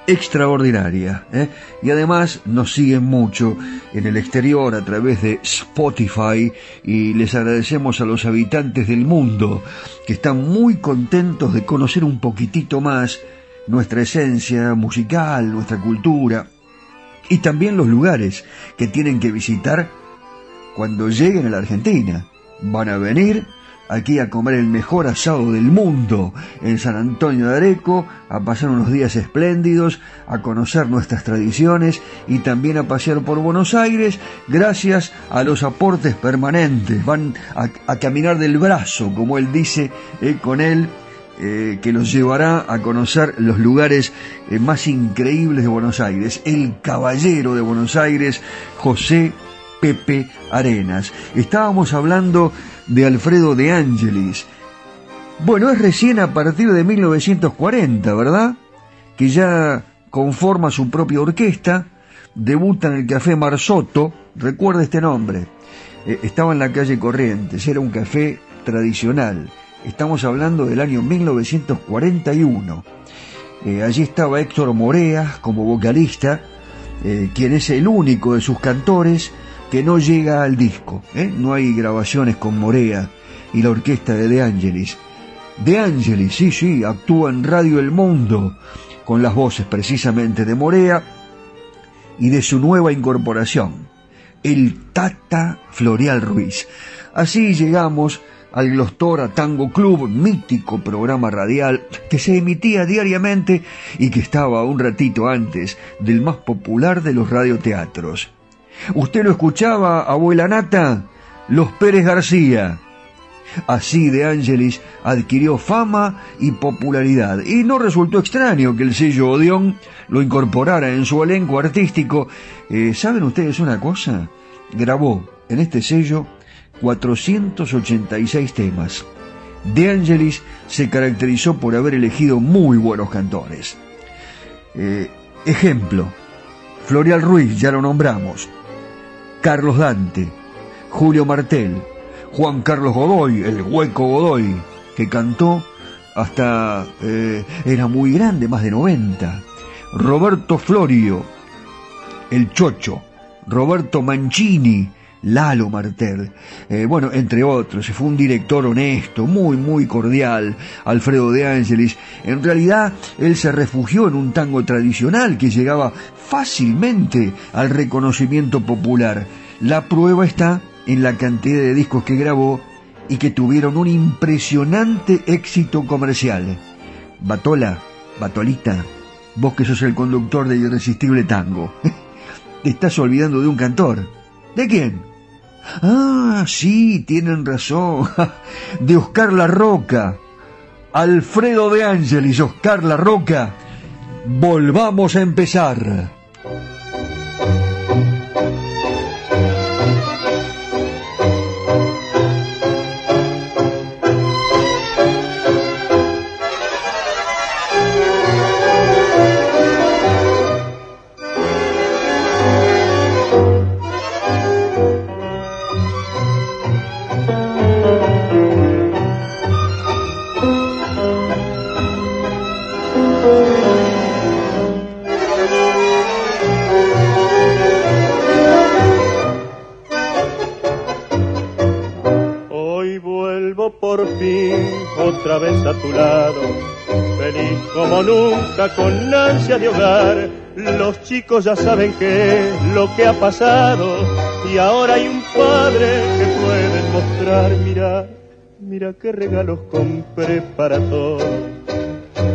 extraordinaria y además nos siguen mucho en el exterior a través de Spotify y les agradecemos a los habitantes del mundo que están muy contentos de conocer un poquitito más nuestra esencia musical, nuestra cultura y también los lugares que tienen que visitar cuando lleguen a la Argentina. Van a venir aquí a comer el mejor asado del mundo en San Antonio de Areco, a pasar unos días espléndidos, a conocer nuestras tradiciones y también a pasear por Buenos Aires gracias a los aportes permanentes. Van a, caminar del brazo, como él dice, eh, con él eh, que los llevará a conocer los lugares eh, más increíbles de Buenos Aires. El caballero de Buenos Aires, José Pepe Arenas. Estábamos hablando de Alfredo de Ángelis. Bueno, es recién a partir de 1940, ¿verdad? Que ya conforma su propia orquesta, debuta en el Café Marzotto, recuerda este nombre. Eh, estaba en la calle Corrientes, era un café tradicional. Estamos hablando del año 1941. Eh, allí estaba Héctor Morea como vocalista, eh, quien es el único de sus cantores que no llega al disco. ¿eh? No hay grabaciones con Morea y la orquesta de De Angelis. De Angelis, sí, sí, actúa en Radio El Mundo con las voces precisamente de Morea y de su nueva incorporación, el Tata Florial Ruiz. Así llegamos al Glostora Tango Club, mítico programa radial que se emitía diariamente y que estaba un ratito antes del más popular de los radioteatros. ¿Usted lo escuchaba, abuela Nata? Los Pérez García. Así de Ángelis adquirió fama y popularidad, y no resultó extraño que el sello Odeón lo incorporara en su elenco artístico. Eh, ¿Saben ustedes una cosa? Grabó en este sello 486 temas. De Angelis se caracterizó por haber elegido muy buenos cantores. Eh, ejemplo, Florial Ruiz, ya lo nombramos, Carlos Dante, Julio Martel, Juan Carlos Godoy, el hueco Godoy, que cantó hasta eh, era muy grande, más de 90. Roberto Florio, el Chocho, Roberto Mancini, Lalo Martel, eh, bueno, entre otros, fue un director honesto, muy, muy cordial, Alfredo de Ángelis. En realidad, él se refugió en un tango tradicional que llegaba fácilmente al reconocimiento popular. La prueba está en la cantidad de discos que grabó y que tuvieron un impresionante éxito comercial. Batola, Batolita, vos que sos el conductor de Irresistible Tango, te estás olvidando de un cantor. ¿De quién? Ah, sí, tienen razón. De Oscar La Roca. Alfredo de Ángeles, Oscar La Roca. Volvamos a empezar. A tu lado, feliz como nunca con ansia de hogar. Los chicos ya saben qué es lo que ha pasado y ahora hay un padre que puede mostrar. Mira, mira qué regalos compré para todos,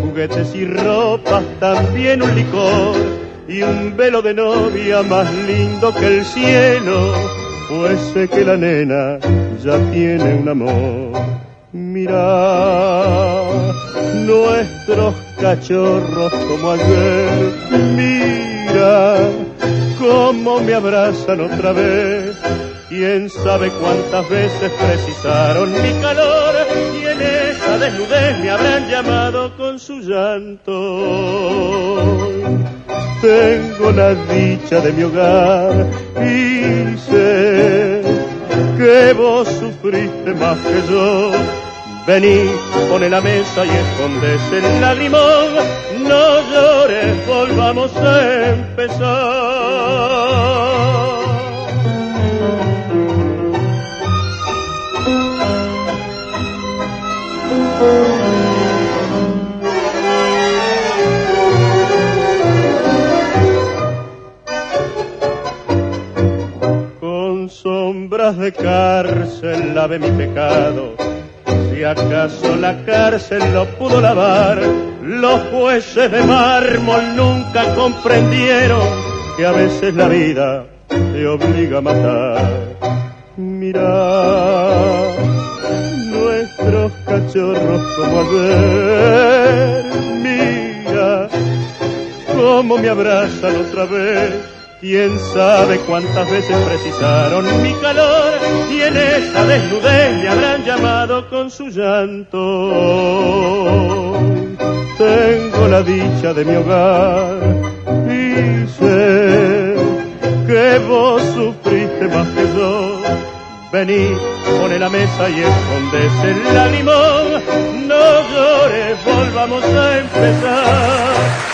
juguetes y ropas, también un licor y un velo de novia más lindo que el cielo, pues sé que la nena ya tiene un amor. Mira nuestros cachorros como ayer, mira cómo me abrazan otra vez. Quién sabe cuántas veces precisaron mi calor y en esa desnudez me habrán llamado con su llanto tengo la dicha de mi hogar y sé que vos sufriste más que yo. Vení, pone la mesa y escondes el lagrimón, no llores, volvamos a empezar. de cárcel lave mi pecado. Si acaso la cárcel lo pudo lavar, los jueces de mármol nunca comprendieron que a veces la vida te obliga a matar. Mira nuestros cachorros como ayer, mira cómo me abrazan otra vez Quién sabe cuántas veces precisaron mi calor y en esa desnudez me habrán llamado con su llanto. Tengo la dicha de mi hogar y sé que vos sufriste más que yo. Vení, pone la mesa y escondes el limón. No llores, volvamos a empezar.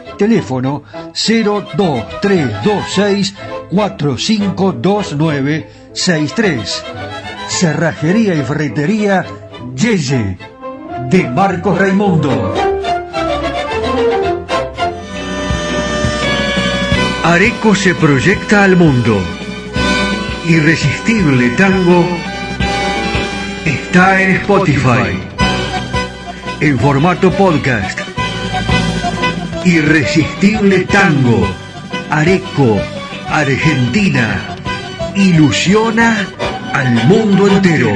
Teléfono 02326 4529 63. Cerrajería y ferretería Yeye de Marcos Raimundo. Areco se proyecta al mundo. Irresistible Tango está en Spotify en formato podcast. Irresistible Tango, Areco, Argentina ilusiona al mundo entero.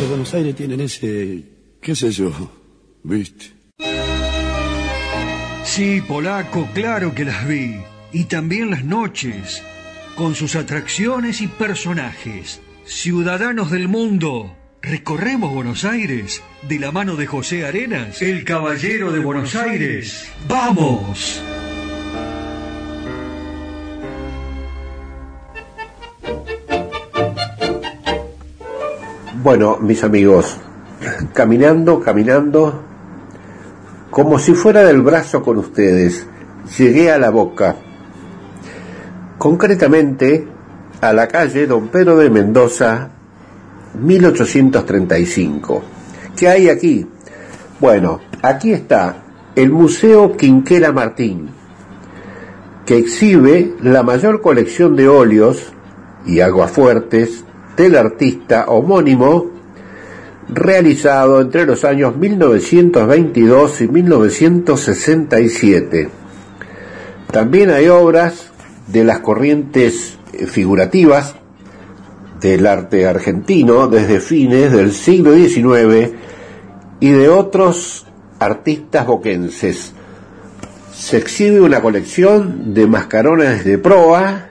de Buenos Aires tienen ese, qué sé yo, ¿viste? Sí, polaco, claro que las vi. Y también las noches. con sus atracciones y personajes. Ciudadanos del mundo, recorremos Buenos Aires de la mano de José Arenas, el caballero de Buenos Aires. ¡Vamos! Bueno, mis amigos, caminando, caminando, como si fuera del brazo con ustedes, llegué a la boca, concretamente a la calle Don Pedro de Mendoza, 1835. ¿Qué hay aquí? Bueno, aquí está el Museo Quinquela Martín, que exhibe la mayor colección de óleos y aguafuertes del artista homónimo realizado entre los años 1922 y 1967. También hay obras de las corrientes figurativas del arte argentino desde fines del siglo XIX y de otros artistas boquenses. Se exhibe una colección de mascarones de proa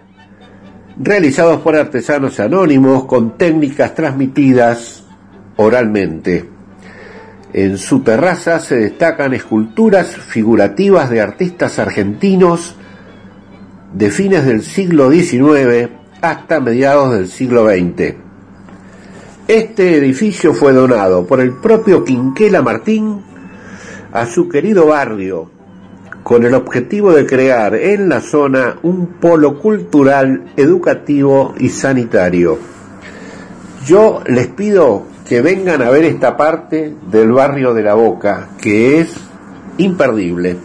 realizados por artesanos anónimos con técnicas transmitidas oralmente. En su terraza se destacan esculturas figurativas de artistas argentinos de fines del siglo XIX hasta mediados del siglo XX. Este edificio fue donado por el propio Quinquela Martín a su querido barrio, con el objetivo de crear en la zona un polo cultural, educativo y sanitario. Yo les pido que vengan a ver esta parte del barrio de la Boca, que es imperdible.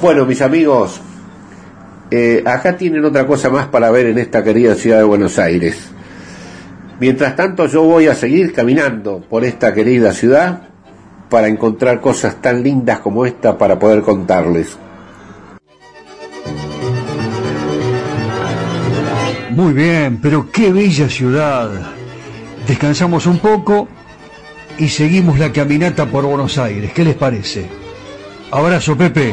Bueno, mis amigos, eh, acá tienen otra cosa más para ver en esta querida ciudad de Buenos Aires. Mientras tanto yo voy a seguir caminando por esta querida ciudad para encontrar cosas tan lindas como esta para poder contarles. Muy bien, pero qué bella ciudad. Descansamos un poco y seguimos la caminata por Buenos Aires. ¿Qué les parece? Abrazo, Pepe.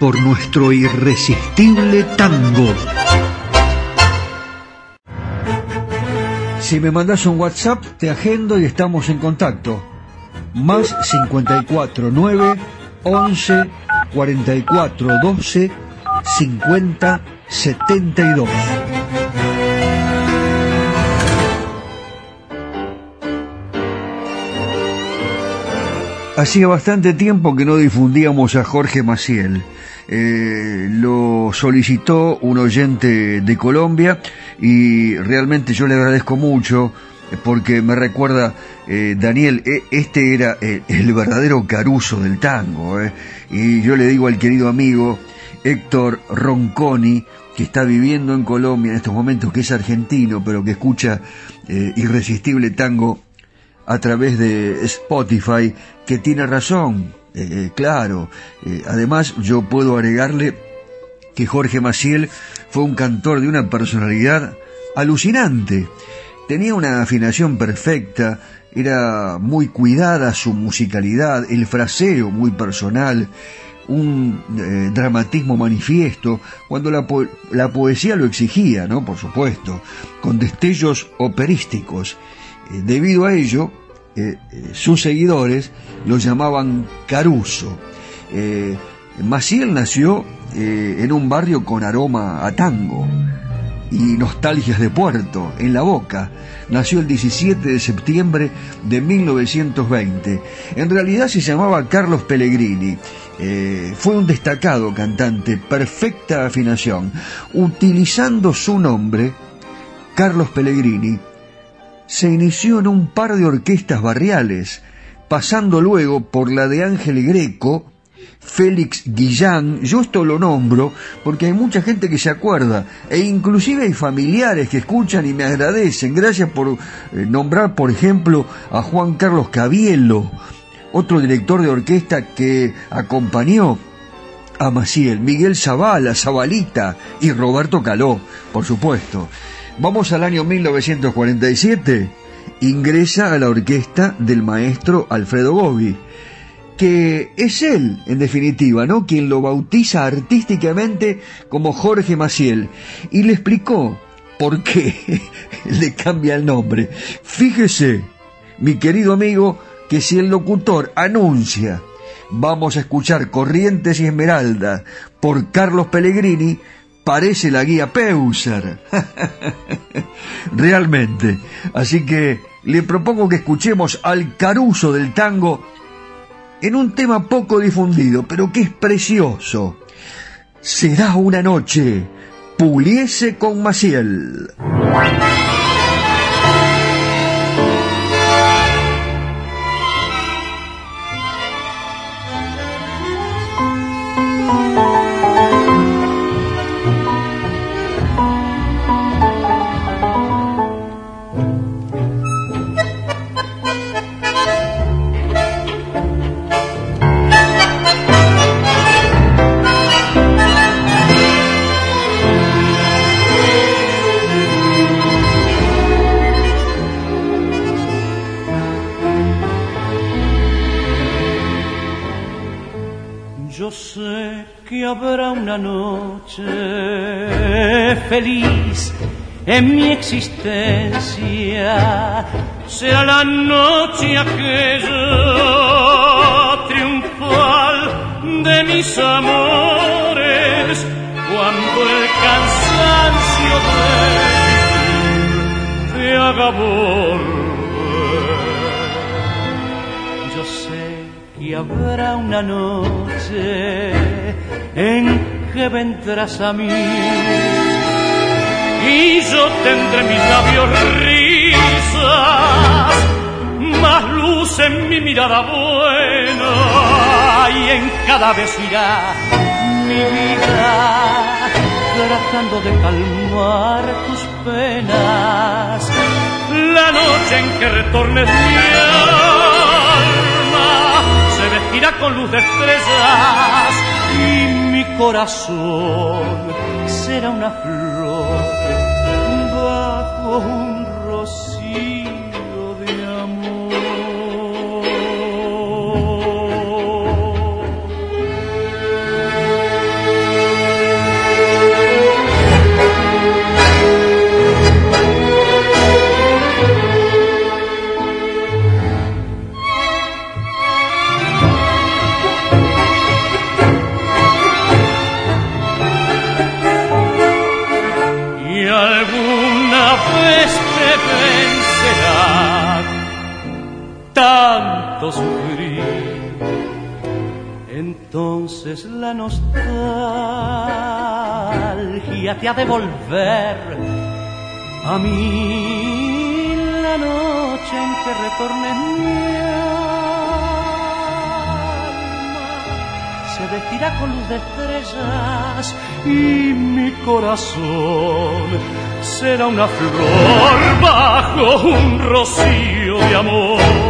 por nuestro irresistible tango. Si me mandas un WhatsApp, te agendo y estamos en contacto. Más 54 9 11 44 12 50 72. Hacía bastante tiempo que no difundíamos a Jorge Maciel. Eh, lo solicitó un oyente de Colombia y realmente yo le agradezco mucho porque me recuerda, eh, Daniel, e- este era eh, el verdadero caruso del tango. eh. Y yo le digo al querido amigo Héctor Ronconi, que está viviendo en Colombia en estos momentos, que es argentino, pero que escucha eh, Irresistible Tango a través de Spotify, que tiene razón, eh, eh, claro. Eh, además, yo puedo agregarle que Jorge Maciel fue un cantor de una personalidad alucinante. Tenía una afinación perfecta, era muy cuidada su musicalidad, el fraseo muy personal, un eh, dramatismo manifiesto, cuando la, la poesía lo exigía, ¿no? Por supuesto, con destellos operísticos. Debido a ello, eh, eh, sus seguidores lo llamaban Caruso. Eh, Maciel nació eh, en un barrio con aroma a tango y nostalgias de puerto, en la boca. Nació el 17 de septiembre de 1920. En realidad se llamaba Carlos Pellegrini. Fue un destacado cantante, perfecta afinación. Utilizando su nombre, Carlos Pellegrini, se inició en un par de orquestas barriales, pasando luego por la de Ángel Greco Félix Guillán, yo esto lo nombro porque hay mucha gente que se acuerda e inclusive hay familiares que escuchan y me agradecen. Gracias por eh, nombrar, por ejemplo, a Juan Carlos Cabielo, otro director de orquesta que acompañó a Maciel, Miguel Zavala, Zabalita y Roberto Caló, por supuesto. Vamos al año 1947, ingresa a la orquesta del maestro Alfredo Gobi que es él, en definitiva, ¿no? Quien lo bautiza artísticamente como Jorge Maciel. Y le explicó por qué le cambia el nombre. Fíjese, mi querido amigo, que si el locutor anuncia vamos a escuchar Corrientes y Esmeralda por Carlos Pellegrini, parece la guía Peuser. Realmente. Así que le propongo que escuchemos al caruso del tango en un tema poco difundido, pero que es precioso. Será una noche, Puliese con Maciel. Mi existencia será la noche aquella triunfal de mis amores cuando el cansancio de te haga volver. Yo sé que habrá una noche en que vendrás a mí y yo tendré mis labios risas, más luz en mi mirada buena y en cada vez irá mi vida tratando de calmar tus penas. La noche en que retornes mi alma se vestirá con luz de estrellas y mi corazón será una flor bajo un rocío nostalgia te ha de volver a mí la noche en que retornes mi alma se vestirá con luz de estrellas y mi corazón será una flor bajo un rocío de amor.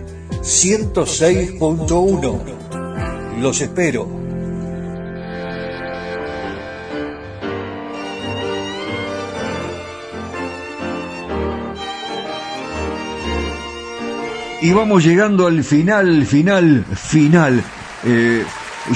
106.1. Los espero. Y vamos llegando al final, final, final. Eh,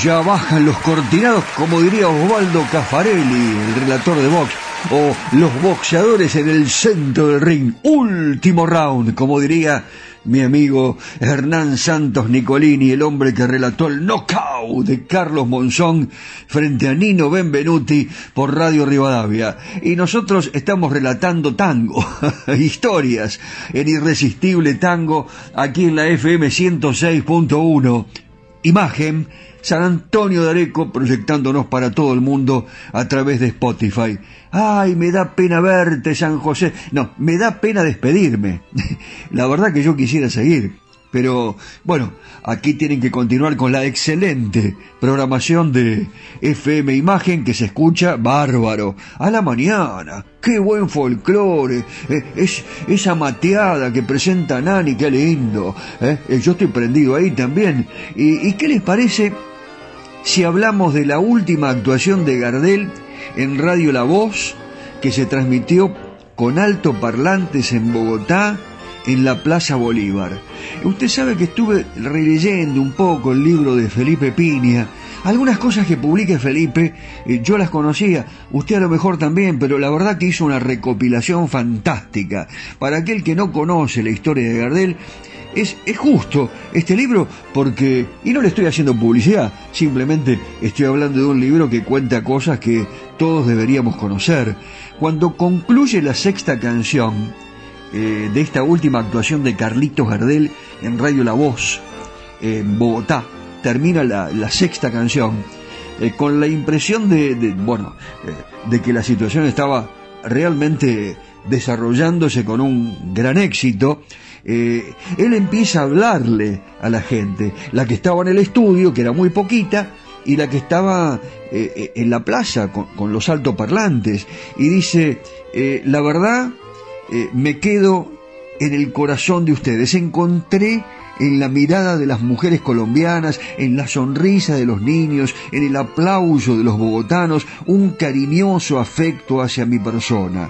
ya bajan los cortinados, como diría Osvaldo Caffarelli, el relator de Vox. O los boxeadores en el centro del ring. Último round, como diría mi amigo Hernán Santos Nicolini, el hombre que relató el knockout de Carlos Monzón frente a Nino Benvenuti por Radio Rivadavia. Y nosotros estamos relatando tango, historias en Irresistible Tango, aquí en la FM 106.1. Imagen San Antonio de Areco proyectándonos para todo el mundo a través de Spotify. Ay, me da pena verte, San José. No, me da pena despedirme. La verdad que yo quisiera seguir. Pero bueno, aquí tienen que continuar con la excelente programación de FM Imagen que se escucha bárbaro. A la mañana. Qué buen folclore. Eh, es, esa mateada que presenta Nani, qué lindo. Eh, eh, yo estoy prendido ahí también. ¿Y, ¿Y qué les parece si hablamos de la última actuación de Gardel en Radio La Voz que se transmitió con altoparlantes en Bogotá? En la Plaza Bolívar. Usted sabe que estuve releyendo un poco el libro de Felipe Piña. Algunas cosas que publica Felipe, eh, yo las conocía, usted a lo mejor también, pero la verdad que hizo una recopilación fantástica. Para aquel que no conoce la historia de Gardel, es, es, justo este libro porque, y no le estoy haciendo publicidad, simplemente estoy hablando de un libro que cuenta cosas que todos deberíamos conocer. Cuando concluye la sexta canción, eh, de esta última actuación de Carlitos Gardel en Radio La Voz, en Bogotá. Termina la, sexta canción eh, con la impresión de, de bueno, eh, de que la situación estaba realmente desarrollándose con un gran éxito. él empieza a hablarle a la gente, la que estaba en el estudio, que era muy poquita, y la que estaba en la plaza con, con los altoparlantes, y dice, la verdad, eh, me quedo en el corazón de ustedes. Encontré en la mirada de las mujeres colombianas, en la sonrisa de los niños, en el aplauso de los bogotanos, un cariñoso afecto hacia mi persona.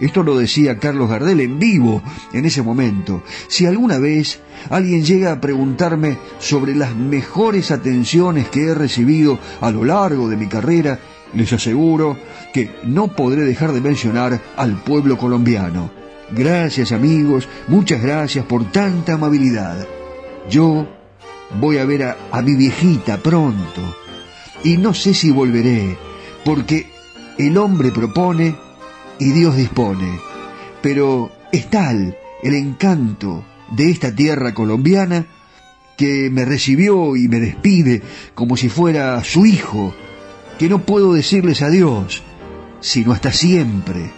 Esto lo decía Carlos Gardel en vivo en ese momento. Si alguna vez alguien llega a preguntarme sobre las mejores atenciones que he recibido a lo largo de mi carrera, les aseguro que no podré dejar de mencionar al pueblo colombiano. Gracias amigos, muchas gracias por tanta amabilidad. Yo voy a ver a, mi viejita pronto y no sé si volveré, porque el hombre propone y Dios dispone. Pero es tal el encanto de esta tierra colombiana que me recibió y me despide como si fuera su hijo, que no puedo decirles adiós sino hasta siempre.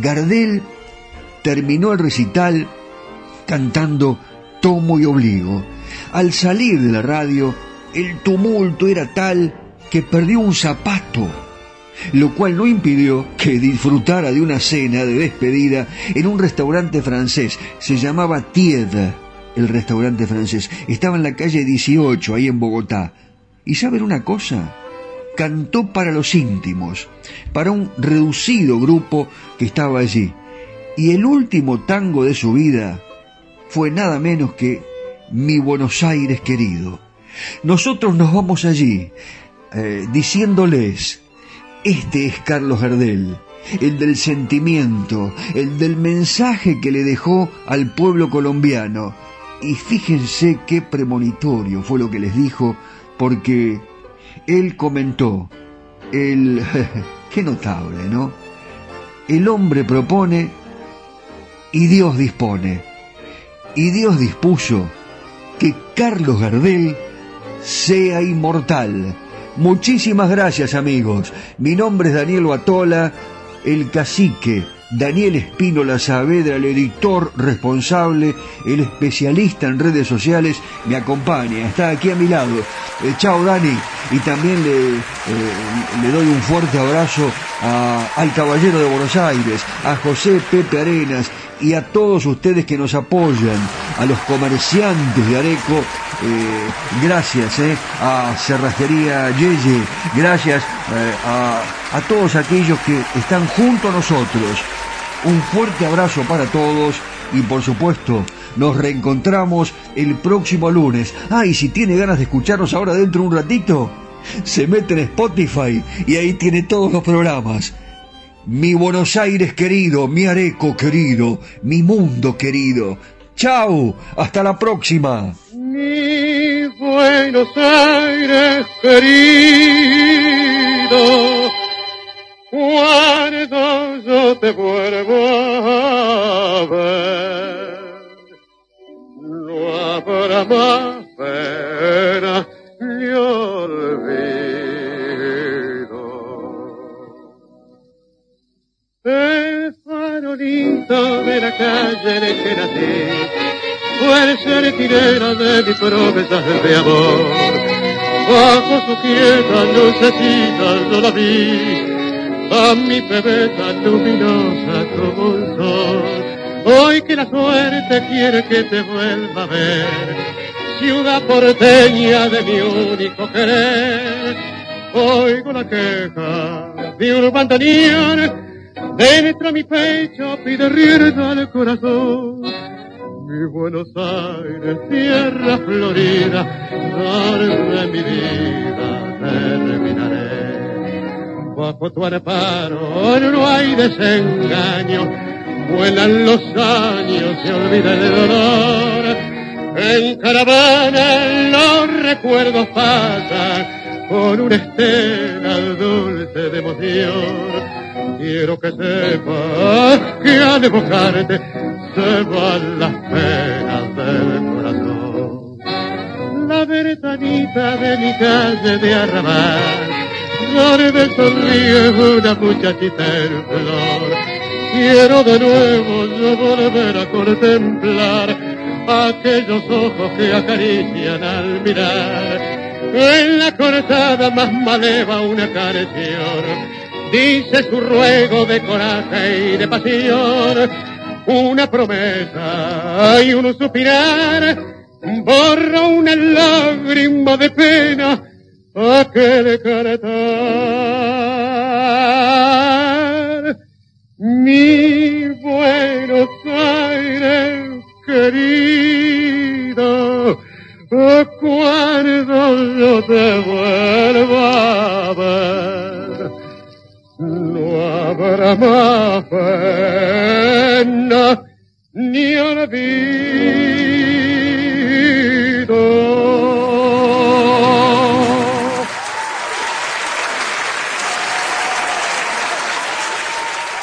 Gardel terminó el recital cantando Tomo y Obligo. Al salir de la radio, el tumulto era tal que perdió un zapato, lo cual no impidió que disfrutara de una cena de despedida en un restaurante francés. Se llamaba Tied, el restaurante francés. Estaba en la calle 18, ahí en Bogotá. ¿Y saben una cosa? Cantó para los íntimos, para un reducido grupo que estaba allí. Y el último tango de su vida fue nada menos que Mi Buenos Aires querido. Nosotros nos vamos allí eh, diciéndoles, este es Carlos Gardel, el del sentimiento, el del mensaje que le dejó al pueblo colombiano. Y fíjense qué premonitorio fue lo que les dijo, porque él comentó, el... qué notable, ¿no? El hombre propone y Dios dispone. Y Dios dispuso que Carlos Gardel sea inmortal. Muchísimas gracias amigos. Mi nombre es Daniel Batola, el cacique Daniel Espínola Saavedra, el editor responsable, el especialista en redes sociales, me acompaña, está aquí a mi lado. Eh, chao Dani, y también le, eh, doy un fuerte abrazo al Caballero de Buenos Aires, a José Pepe Arenas y a todos ustedes que nos apoyan, a los comerciantes de Areco, eh, gracias a Cerrajería Yeye, gracias a todos aquellos que están junto a nosotros un fuerte abrazo para todos y por supuesto nos reencontramos el próximo lunes. Ah, y si tiene ganas de escucharnos ahora dentro de un ratito, se mete en Spotify y ahí tiene todos los programas. mi Buenos Aires querido, mi Areco querido, mi mundo querido. Chao, hasta la próxima. Mi Buenos Aires querido, cuando yo te vuelvo a ver, no habrá más pena ni olvido. El farolito de la calle en que nací fue el de mis promesas de amor. Bajo su quieta lucecita yo la vi, a mi bebé luminosa como el sol. Hoy que la suerte quiere que te vuelva a ver, ciudad porteña de mi único querer. Oigo la queja de un bandoneón, dentro mi pecho pide rienda al corazón. Mi Buenos Aires, tierra florida, de mi vida terminaré. Bajo tu amparo no hay desengaño, vuelan los años, se olvida el dolor. En caravana los recuerdos pasan con una estela dulce de emoción. Quiero que sepas que al evocarte se van las penas del corazón. La ventanita de mi calle de arrabal, donde sonríe una muchachita en flor. Quiero de nuevo yo volver a contemplar aquellos ojos que acarician al mirar. En la cortada más maleva una canción dice su ruego de coraje y de pasión, una promesa y un suspirar, borra una lágrima de pena, aquel caretar. Mi Buenos Aires querido, cuando yo te vuelva a ver no habrá más pena ni olvido.